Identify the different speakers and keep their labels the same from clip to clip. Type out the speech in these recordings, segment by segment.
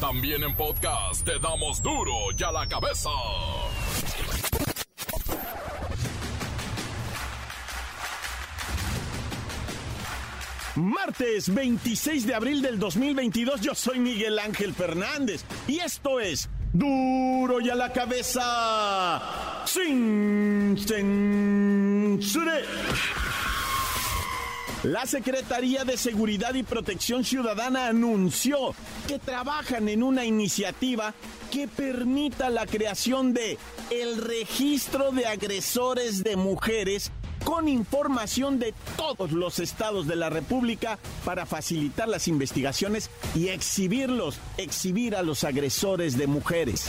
Speaker 1: También en podcast te damos duro y a la cabeza.
Speaker 2: Martes 26 de abril del 2022, yo soy Miguel Ángel Fernández y esto es Duro y a la cabeza sin censura. La Secretaría de Seguridad y Protección Ciudadana anunció que trabajan en una iniciativa que permita la creación de el registro de agresores de mujeres con información de todos los estados de la República para facilitar las investigaciones y exhibirlos, exhibir a los agresores de mujeres.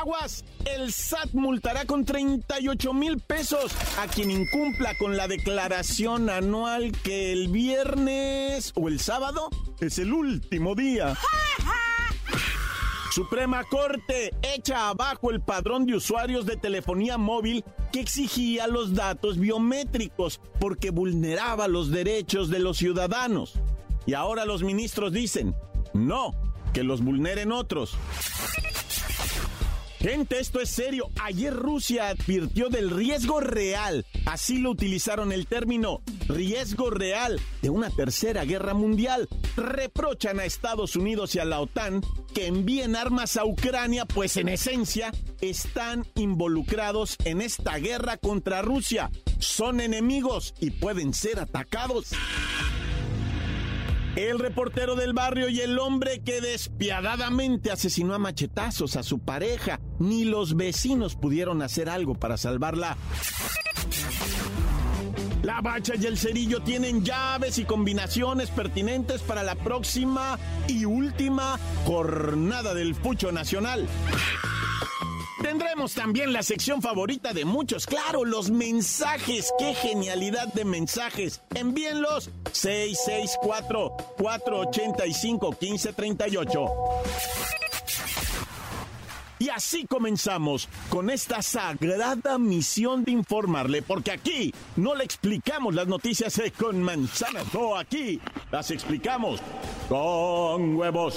Speaker 2: Aguas, el SAT multará con 38 mil pesos a quien incumpla con la declaración anual que el viernes o el sábado es el último día. Suprema Corte echa abajo el padrón de usuarios de telefonía móvil que exigía los datos biométricos porque vulneraba los derechos de los ciudadanos. Y ahora los ministros dicen, no, que los vulneren otros. Gente, esto es serio. Ayer Rusia advirtió del riesgo real, así lo utilizaron el término, riesgo real de una tercera guerra mundial. Reprochan a Estados Unidos y a la OTAN que envíen armas a Ucrania, pues en esencia están involucrados en esta guerra contra Rusia. Son enemigos y pueden ser atacados. El reportero del barrio y el hombre que despiadadamente asesinó a machetazos a su pareja. Ni los vecinos pudieron hacer algo para salvarla. La bacha y el cerillo tienen llaves y combinaciones pertinentes para la próxima y última jornada del Pucho Nacional. Tendremos también la sección favorita de muchos, claro, los mensajes. ¡Qué genialidad de mensajes! Envíenlos 664-485-1538. Y así comenzamos con esta sagrada misión de informarle, porque aquí no le explicamos las noticias con manzanas, no, aquí las explicamos con huevos.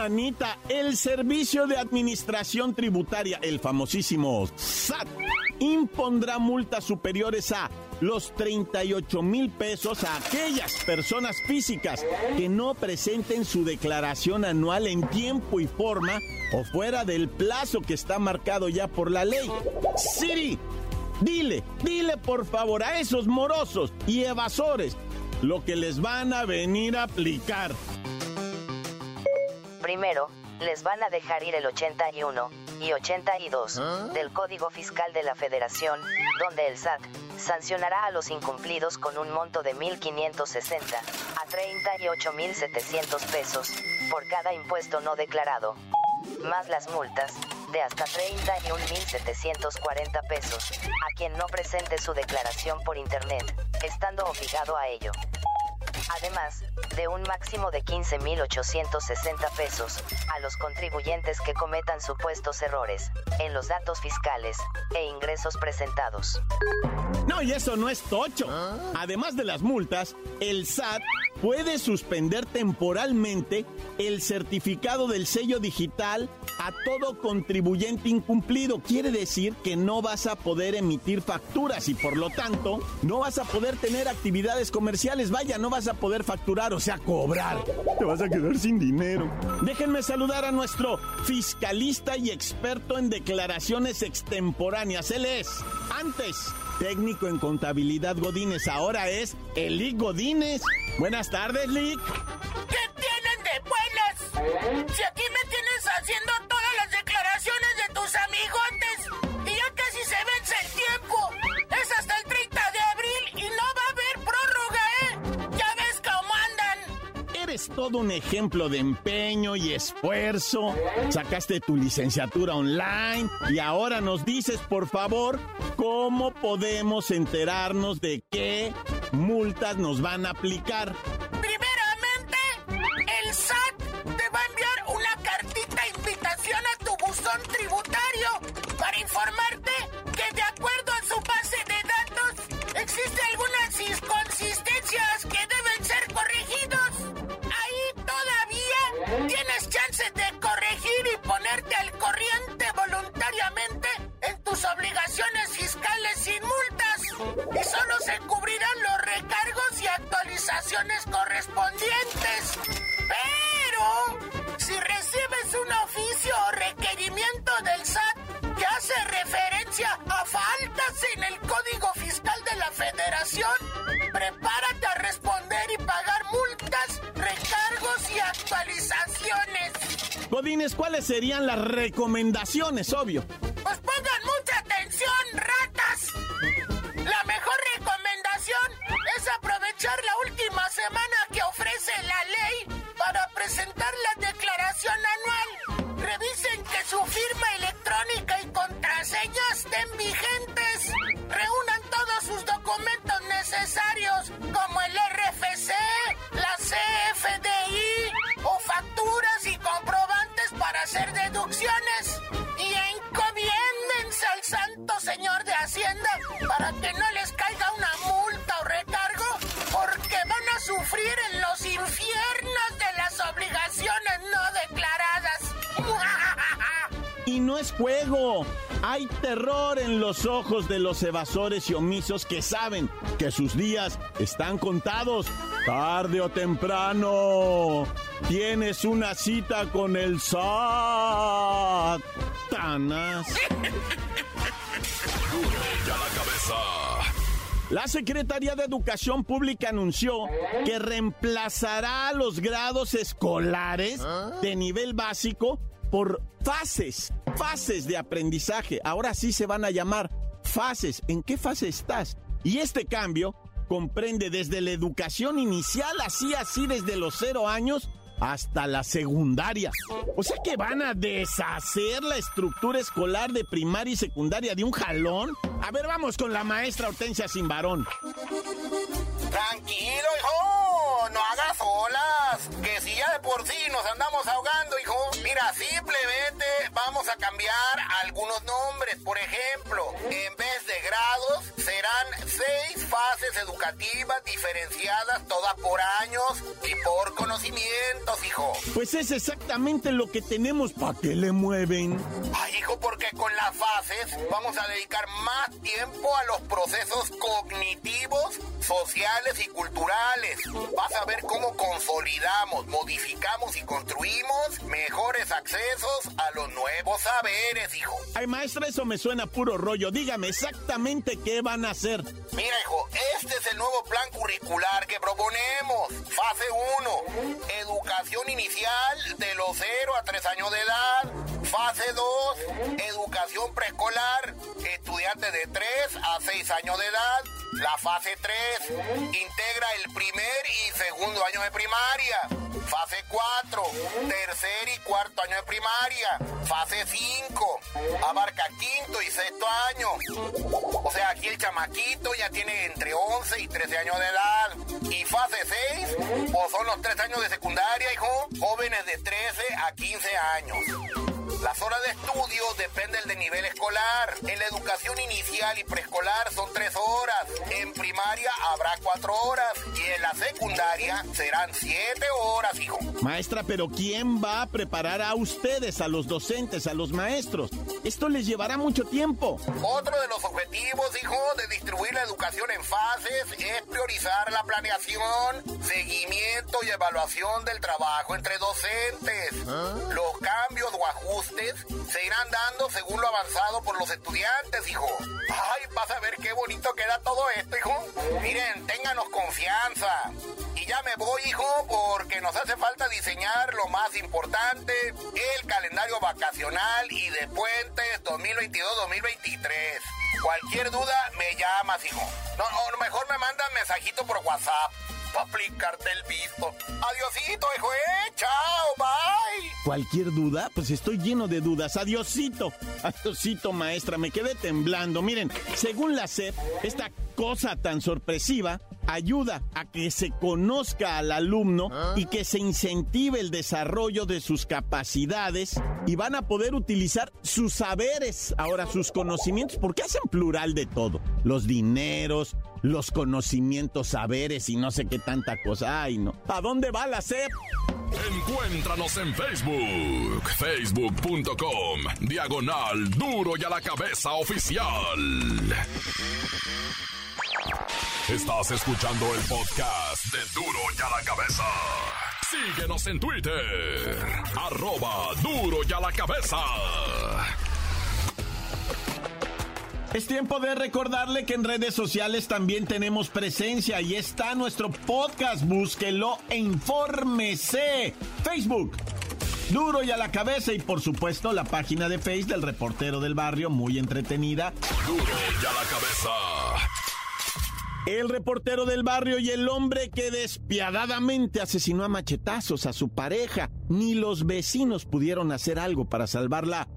Speaker 2: Ay, nanita, el Servicio de Administración Tributaria, el famosísimo SAT, impondrá multas superiores a los 38 mil pesos a aquellas personas físicas que no presenten su declaración anual en tiempo y forma o fuera del plazo que está marcado ya por la ley. Siri, dile, dile por favor a esos morosos y evasores lo que les van a venir a aplicar.
Speaker 3: Primero, les van a dejar ir el 81 y 82 del Código Fiscal de la Federación, donde el SAT sancionará a los incumplidos con un monto de 1.560 a 38.700 pesos por cada impuesto no declarado, más las multas de hasta 31.740 pesos a quien no presente su declaración por Internet, estando obligado a ello. Además de un máximo de 15.860 pesos, a los contribuyentes que cometan supuestos errores en los datos fiscales e ingresos presentados.
Speaker 2: No, y eso no es tocho. Además de las multas, el SAT puede suspender temporalmente el certificado del sello digital a todo contribuyente incumplido. Quiere decir que no vas a poder emitir facturas y por lo tanto no vas a poder tener actividades comerciales. Vaya, no vas a poder facturar, o sea, cobrar. Te vas a quedar sin dinero. Déjenme saludar a nuestro fiscalista y experto en declaraciones extemporáneas. Él es, antes, técnico en contabilidad Godínez, ahora es Eli Godínez. Buenas tardes, Lick.
Speaker 4: ¿Qué tienen de buenas? Si aquí
Speaker 2: todo un ejemplo de empeño y esfuerzo. Sacaste tu licenciatura online y ahora nos dices, por favor, cómo podemos enterarnos de qué multas nos van a aplicar.
Speaker 4: Primeramente, el SAT te va a enviar una cartita invitación a tu buzón tributario para informarte que de acuerdo a su base de datos existe algunas inconsistencias tus obligaciones fiscales sin multas. Y solo se cubrirán los recargos y actualizaciones correspondientes. Pero, si recibes un oficio o requerimiento del SAT que hace referencia a faltas en el Código Fiscal de la Federación, prepárate a responder y pagar multas, recargos y actualizaciones.
Speaker 2: Godines, ¿cuáles serían las recomendaciones, obvio?
Speaker 4: Santo señor de Hacienda para que no les caiga una multa o recargo, porque van a sufrir en los infiernos de las obligaciones no declaradas.
Speaker 2: Y no es juego. Hay terror en los ojos de los evasores y omisos que saben que sus días están contados. Tarde o temprano. Tienes una cita con el SAT.
Speaker 1: La
Speaker 2: Secretaría de Educación Pública anunció que reemplazará los grados escolares de nivel básico por fases, fases de aprendizaje. Ahora sí se van a llamar fases. ¿En qué fase estás? Y este cambio comprende desde la educación inicial, así, así, desde los cero años hasta la secundaria. O sea que van a deshacer la estructura escolar de primaria y secundaria de un jalón. A ver, vamos con la maestra Hortensia Simbarón.
Speaker 5: Tranquilo, hijo, no hagas que si ya de por sí nos andamos ahogando, hijo. Mira, simplemente vamos a cambiar algunos nombres. Por ejemplo, en vez de grados, serán seis fases educativas diferenciadas, todas por años y por conocimientos, hijo.
Speaker 2: Pues es exactamente lo que tenemos. ¿Para qué le mueven?
Speaker 5: Ay, hijo, porque con las fases vamos a dedicar más tiempo a los procesos cognitivos, sociales y culturales. Vas a ver cómo consolidamos, modificamos y construimos mejores accesos a los nuevos saberes, hijo.
Speaker 2: Ay, maestra, eso me suena puro rollo. Dígame exactamente qué van a hacer.
Speaker 5: Mira, hijo, este es el nuevo plan curricular que proponemos. Fase 1, educación inicial de los 0 a 3 años de edad. Fase 2, educación preescolar, estudiantes de 3 a 6 años de edad. La fase 3 integra el primer y segundo año de primaria. Fase 4, tercer y cuarto año de primaria. Fase 5, abarca quinto y sexto año. O sea, aquí el chamaquito ya tiene entre 11 y 13 años de edad. Y fase 6, o son los 3 años de secundaria, hijo, jóvenes de 13 a 15 años. Las horas de estudio dependen del nivel escolar. En la educación inicial y preescolar son tres horas. En primaria habrá cuatro horas. Y en la secundaria serán siete horas, hijo.
Speaker 2: Maestra, pero ¿quién va a preparar a ustedes, a los docentes, a los maestros? Esto les llevará mucho tiempo.
Speaker 5: Otro de los objetivos, hijo, de distribuir la educación en fases es priorizar la planeación, seguimiento y evaluación del trabajo entre docentes. Los cambios o ajustes se irán dando según lo avanzado por los estudiantes, hijo. Ay, vas a ver qué bonito queda todo esto, hijo. Miren, ténganos confianza. Y ya me voy, hijo, porque nos hace falta diseñar lo más importante, el calendario vacacional y de puentes 2022-2023. Cualquier duda, me llamas, hijo. No, no, mejor me mandan mensajito por WhatsApp. Aplicarte el visto. Adiosito, hijo, eh. Chao, bye.
Speaker 2: Cualquier duda, pues estoy lleno de dudas. Adiosito. Adiosito, maestra. Me quedé temblando. Miren, según la SEP, esta cosa tan sorpresiva ayuda a que se conozca al alumno y que se incentive el desarrollo de sus capacidades y van a poder utilizar sus saberes, ahora sus conocimientos, porque hacen plural de todo. Los dineros, los conocimientos, saberes y no sé qué tanta cosa. Ay, no. ¿A dónde va la SEP?
Speaker 1: Encuéntranos en Facebook, facebook.com, diagonal duro y a la cabeza oficial. Estás escuchando el podcast de duro y a la cabeza. Síguenos en Twitter, arroba duro y a la cabeza.
Speaker 2: Es tiempo de recordarle que en redes sociales también tenemos presencia y está nuestro podcast. Búsquelo e infórmese. Facebook. Duro y a la cabeza y por supuesto la página de Facebook del reportero del barrio, muy entretenida.
Speaker 1: Duro y a la cabeza.
Speaker 2: El reportero del barrio y el hombre que despiadadamente asesinó a machetazos a su pareja. Ni los vecinos pudieron hacer algo para salvarla.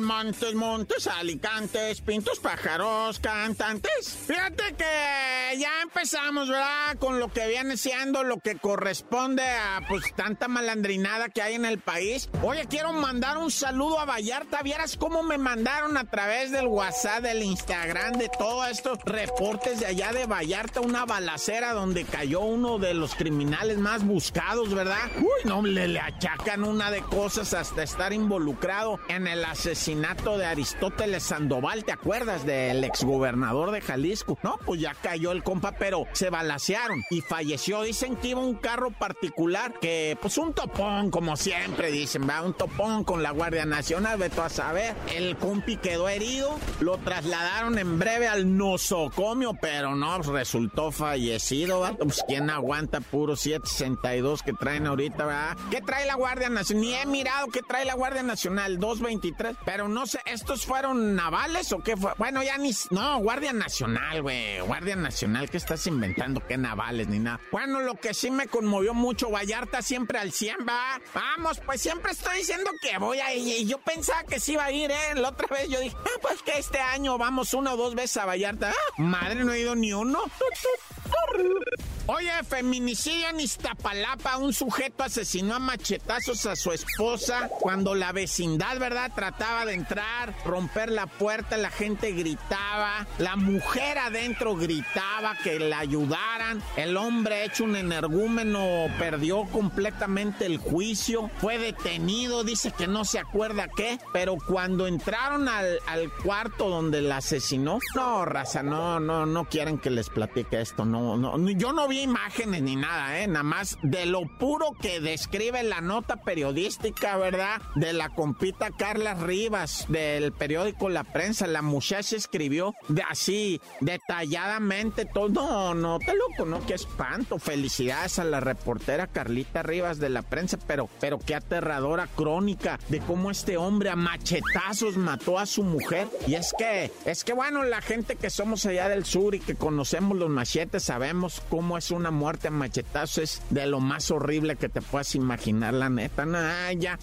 Speaker 2: Montes, Montes, Alicantes, Pintos, Pájaros, Cantantes. Fíjate que ya empezamos, ¿verdad? Con lo que viene siendo lo que corresponde a pues tanta malandrinada que hay en el país. Oye, quiero mandar un saludo a Vallarta. Vieras cómo me mandaron a través del WhatsApp, del Instagram, de todos estos reportes de allá de Vallarta, una balacera donde cayó uno de los criminales más buscados, ¿verdad? Uy, no, le, le achacan una de cosas hasta estar involucrado en el asesinato de Aristóteles Sandoval, ¿te acuerdas del exgobernador de Jalisco? No, pues ya cayó el compa, pero se balacearon y falleció. Dicen que iba un carro particular que, pues un topón, como siempre dicen, va, un topón con la Guardia Nacional, veto a saber. El compi quedó herido, lo trasladaron en breve al nosocomio, pero no, resultó fallecido, ¿va? Pues quién aguanta puro 762 que traen ahorita, ¿verdad? ¿Qué trae la Guardia Nacional? Ni he mirado qué trae la Guardia Nacional, 223, pero no sé, ¿estos fueron navales o qué fue? Bueno, ya ni. No, Guardia Nacional, güey. Guardia Nacional, ¿qué estás inventando? ¿Qué navales ni nada? Bueno, lo que sí me conmovió mucho, Vallarta siempre al 100, va. Vamos, pues siempre estoy diciendo que voy a ir. Y yo pensaba que sí iba a ir, ¿eh? La otra vez yo dije, ah, pues que este año vamos una o dos veces a Vallarta. Ah, madre, no he ido ni uno. Oye, feminicidio en Iztapalapa. Un sujeto asesinó a machetazos a su esposa cuando la vecindad, ¿verdad? Trataba de entrar, romper la puerta, la gente gritaba. La mujer adentro gritaba que la ayudaran. El hombre hecho un energúmeno perdió completamente el juicio. Fue detenido, dice que no se acuerda qué. Pero cuando entraron al, al cuarto donde la asesinó, no, raza, no, no, no quieren que les platique esto. No, no, yo no vi imágenes ni nada, ¿eh? Nada más de lo puro que describe la nota periodística, ¿verdad? De la compita Carla Rivas, del periódico La Prensa. La muchacha escribió de así, detalladamente todo. No, no, te loco, ¿no? Qué espanto. Felicidades a la reportera Carlita Rivas de La Prensa, pero, pero qué aterradora crónica de cómo este hombre a machetazos mató a su mujer. Y es que, es que bueno, la gente que somos allá del sur y que conocemos los machetes sabemos cómo es una muerte a machetazos es de lo más horrible que te puedas imaginar, la neta. Ya.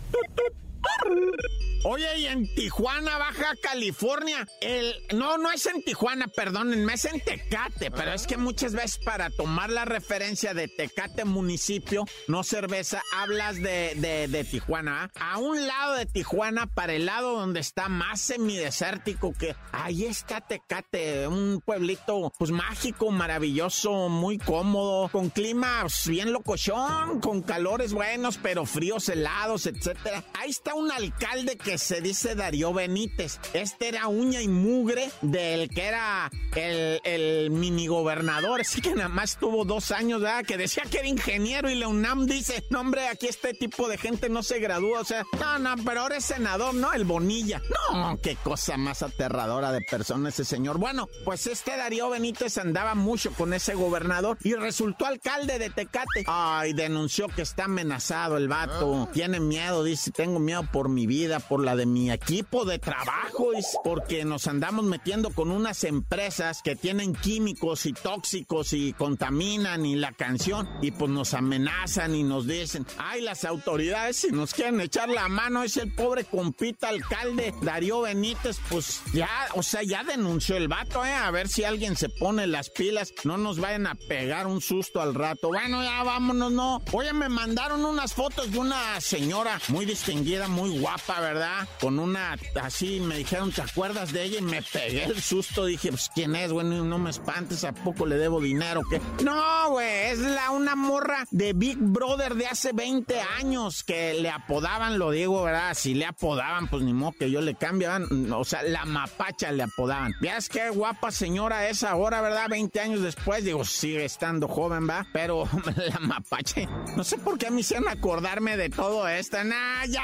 Speaker 2: Oye, y en Tijuana, Baja California, el... No, no es en Tijuana, perdónenme, es en Tecate, pero es que muchas veces para tomar la referencia de Tecate municipio, no cerveza, hablas de, de, Tijuana. ¿ah? A un lado de Tijuana, para el lado donde está más semidesértico que... Ahí está Tecate, un pueblito pues mágico, maravilloso, muy cómodo, con clima bien locochón, con calores buenos, pero fríos helados, etcétera. Ahí está un alcalde que se dice Darío Benítez. Este era uña y mugre del que era el, el mini gobernador, así que nada más tuvo dos años, ¿verdad? Que decía que era ingeniero y la UNAM dice, no hombre, aquí este tipo de gente no se gradúa, o sea, no, no, pero ahora es senador, ¿no? El Bonilla. No, qué cosa más aterradora de persona ese señor. Bueno, pues este Darío Benítez andaba mucho con ese gobernador y resultó alcalde de Tecate. Ay, denunció que está amenazado el vato. Tiene miedo, dice, tengo miedo por mi vida, por la de mi equipo de trabajo, porque nos andamos metiendo con unas empresas que tienen químicos y tóxicos y contaminan y la canción y pues nos amenazan y nos dicen, ay, las autoridades si nos quieren echar la mano es el pobre compita alcalde Darío Benítez, pues ya, o sea, ya denunció el vato, eh, a ver si alguien se pone las pilas, no nos vayan a pegar un susto al rato. Bueno, ya vámonos, no. Oye, me mandaron unas fotos de una señora muy distinguida, muy guapa, ¿verdad? Con una, así me dijeron, ¿te acuerdas de ella? Y me pegué el susto, dije, pues, ¿quién es, güey? No me espantes, ¿a poco le debo dinero? ¿Qué? No, güey, es la una morra de Big Brother de hace 20 años que le apodaban, lo digo, ¿verdad? Si le apodaban, pues ni modo que yo le cambiaban, o sea, la mapacha le apodaban. ¿Veas qué guapa señora es ahora, verdad? 20 años después, digo, sigue estando joven, ¿va? Pero la mapache, no sé por qué me hicieron acordarme de todo esto. Nah, ya,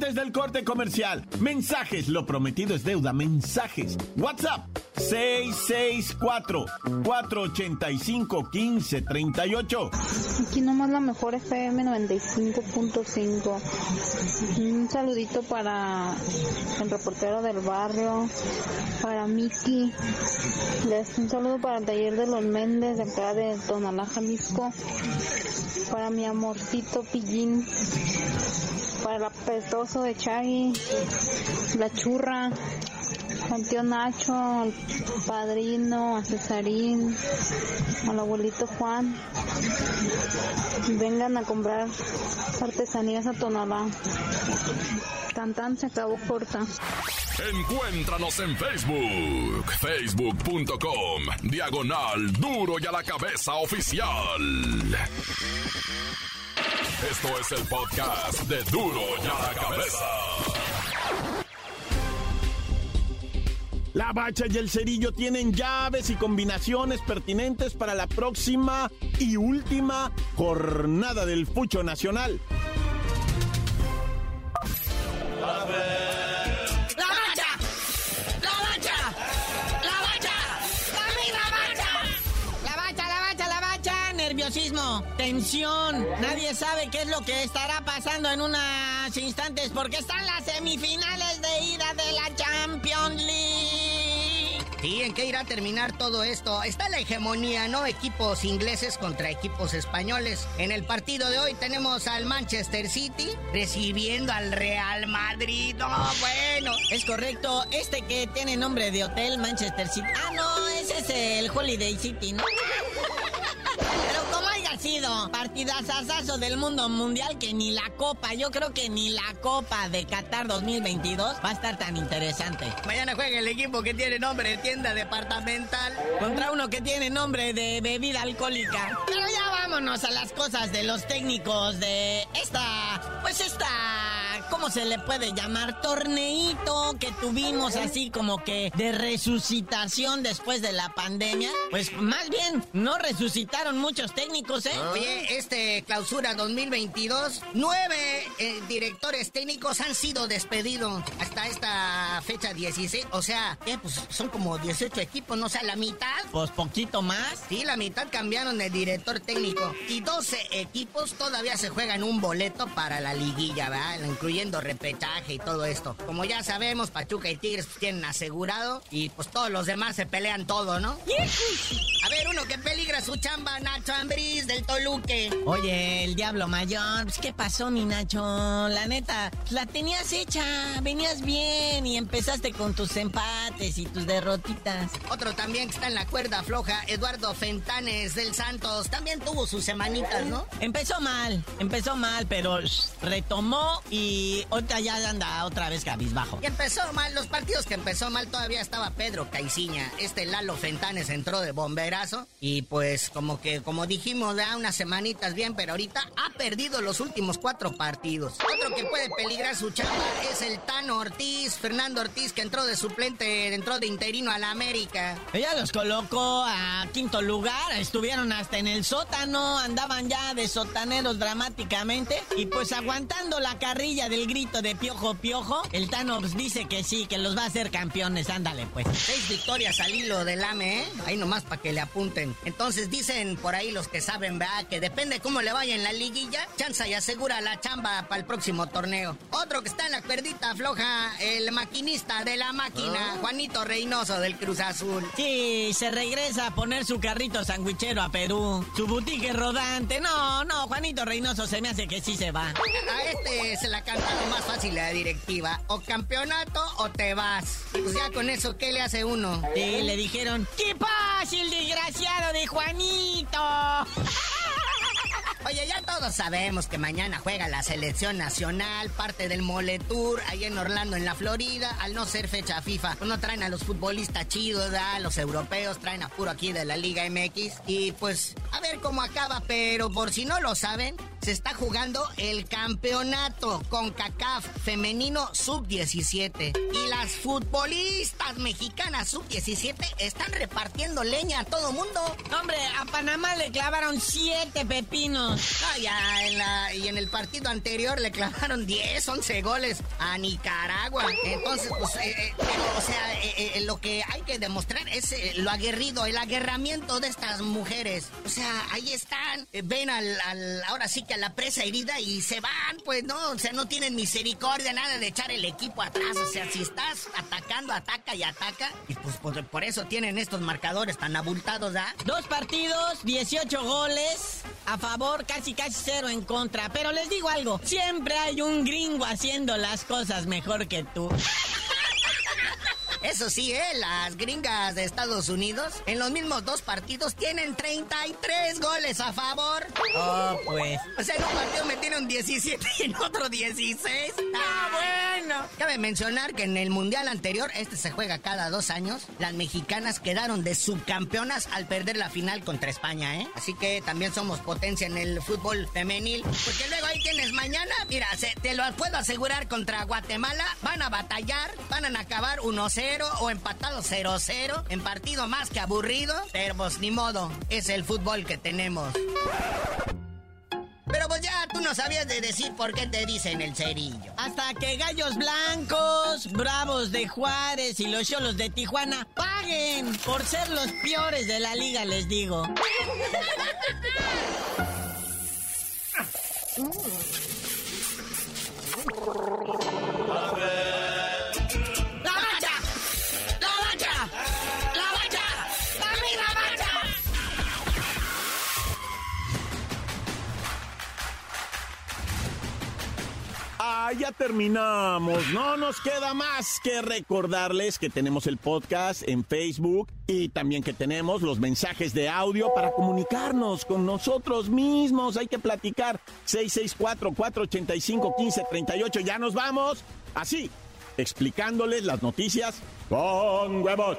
Speaker 2: Antes del corte comercial, mensajes, lo prometido es deuda, mensajes. WhatsApp 664-485-1538.
Speaker 6: Aquí nomás la mejor FM 95.5. Un saludito para el reportero del barrio, para Miki. Un saludo para el taller de los Méndez de acá de Tonalá, Jalisco. Para mi amorcito Pillín el apetoso de Chagui, la churra, al tío Nacho, al padrino, a Cesarín, al abuelito Juan. Vengan a comprar artesanías a Tonalá. Tan se acabó corta.
Speaker 1: Encuéntranos en Facebook, facebook.com, diagonal duro y a la cabeza oficial. Esto es el podcast de Duro y a la Cabeza.
Speaker 2: La bacha y el cerillo tienen llaves y combinaciones pertinentes para la próxima y última jornada del Fucho Nacional.
Speaker 7: Tensión. Nadie sabe qué es lo que estará pasando en unos instantes porque están las semifinales de ida de la Champions League.
Speaker 8: Sí, ¿en qué irá a terminar todo esto? Está la hegemonía, ¿no? Equipos ingleses contra equipos españoles. En el partido de hoy tenemos al Manchester City recibiendo al Real Madrid. No, bueno.
Speaker 7: Es correcto, este que tiene nombre de hotel Manchester City. Ah, no, ese es el Holiday City, ¿no? Sido partidazazazo del mundo mundial que ni la Copa, yo creo que ni la Copa de Qatar 2022 va a estar tan interesante.
Speaker 8: Mañana juega el equipo que tiene nombre de tienda departamental
Speaker 7: contra uno que tiene nombre de bebida alcohólica. Pero ya vámonos a las cosas de los técnicos de esta, pues esta ¿cómo se le puede llamar? Torneito que tuvimos así como que de resucitación después de la pandemia. Pues más bien, no resucitaron muchos técnicos, ¿eh?
Speaker 8: Oye, este clausura 2022, nueve eh, directores técnicos han sido despedidos hasta esta fecha 16. O sea, ¿qué? Pues son como 18 equipos, ¿no? O sea, la mitad.
Speaker 7: Pues poquito más.
Speaker 8: Sí, la mitad cambiaron de director técnico. Y 12 equipos todavía se juegan un boleto para la liguilla, ¿verdad? Incluyendo repetaje y todo esto. Como ya sabemos, Pachuca y Tigres tienen asegurado y pues todos los demás se pelean todo, ¿no? A ver, uno que peligra su chamba, Nacho Ambriz del Toluque.
Speaker 7: Oye, el diablo mayor, pues, ¿qué pasó, mi Nacho? La neta, la tenías hecha, venías bien y empezaste con tus empates y tus derrotitas.
Speaker 8: Otro también que está en la cuerda floja, Eduardo Fentanes del Santos, también tuvo sus semanitas, ¿no?
Speaker 7: Empezó mal, empezó mal, pero retomó y y otra ya anda otra vez cabizbajo.
Speaker 8: Y empezó mal, los partidos que empezó mal todavía estaba Pedro Caiciña. Este Lalo Fentanes entró de bomberazo. Y pues como que, como dijimos, ya unas semanitas bien, pero ahorita ha perdido los últimos cuatro partidos. Otro que puede peligrar su chamba es el Tano Ortiz, Fernando Ortiz, que entró de suplente, entró de interino a la América.
Speaker 7: Ella los colocó a quinto lugar, estuvieron hasta en el sótano, andaban ya de sotaneros dramáticamente y pues aguantando la carrilla del grito de piojo piojo, el Tano dice que sí, que los va a hacer campeones, ándale pues.
Speaker 8: Seis victorias al hilo del AME, ¿eh? Ahí nomás para que le apunten. Entonces dicen por ahí los que saben, ¿verdad? Que depende cómo le vaya en la liguilla, chanza y asegura la chamba para el próximo torneo. Otro que está en la cuerdita floja, el maquinista de la máquina, Juanito Reynoso del Cruz Azul.
Speaker 7: Sí, se regresa a poner su carrito sandwichero a Perú, su boutique rodante. No, no, Juanito Reynoso se me hace que sí se va.
Speaker 8: A este se la cantaron más fácil la directiva. O campeonato o te vas. Pues ya con eso, ¿qué le hace uno?
Speaker 7: Y le dijeron, ¡qué fácil, desgraciado de Juanito!
Speaker 8: Oye, ya todos sabemos que mañana juega la selección nacional, parte del Mole Tour, ahí en Orlando, en la Florida. Al no ser fecha FIFA, pues no traen a los futbolistas chidos, a los europeos, traen a puro aquí de la Liga MX. Y pues, a ver cómo acaba, pero por si no lo saben, se está jugando el campeonato con CACAF femenino sub-17. Y las futbolistas mexicanas sub-17 están repartiendo leña a todo mundo.
Speaker 7: Hombre, a Panamá le clavaron siete pepinos.
Speaker 8: Ah, ya en la, y en el partido anterior le clavaron 10, 11 goles a Nicaragua. Entonces, pues, eh, eh, o sea, eh, lo que hay que demostrar es lo aguerrido, el aguerramiento de estas mujeres. O sea, ahí están, ven al, al ahora sí a la presa herida y se van, pues no, o sea, no tienen misericordia, nada de echar el equipo atrás. O sea, si estás atacando, ataca y ataca. Y pues por, eso tienen estos marcadores tan abultados, ¿ah?
Speaker 7: Dos partidos, 18 goles a favor, casi casi cero en contra. Pero les digo algo, siempre hay un gringo haciendo las cosas mejor que tú.
Speaker 8: Eso sí, ¿eh? Las gringas de Estados Unidos en los mismos dos partidos tienen 33 goles a favor.
Speaker 7: Oh, pues.
Speaker 8: O sea, en un partido metieron 17 y en otro 16. ¡Ah, bueno! Cabe mencionar que en el mundial anterior, este se juega cada dos años, las mexicanas quedaron de subcampeonas al perder la final contra España, ¿eh? Así que también somos potencia en el fútbol femenil. Porque luego ahí tienes mañana, mira, te lo puedo asegurar contra Guatemala, van a batallar, van a acabar 1-0 o empatado 0-0 en partido más que aburrido, pero pues ni modo, es el fútbol que tenemos. No sabías de decir por qué te dicen el cerillo.
Speaker 7: Hasta que Gallos Blancos, Bravos de Juárez y los Cholos de Tijuana paguen por ser los peores de la liga, les digo.
Speaker 2: ya terminamos. No nos queda más que recordarles que tenemos el podcast en Facebook y también que tenemos los mensajes de audio para comunicarnos con nosotros mismos. Hay que platicar. 664-485-1538. Ya nos vamos. Así, explicándoles las noticias con huevos.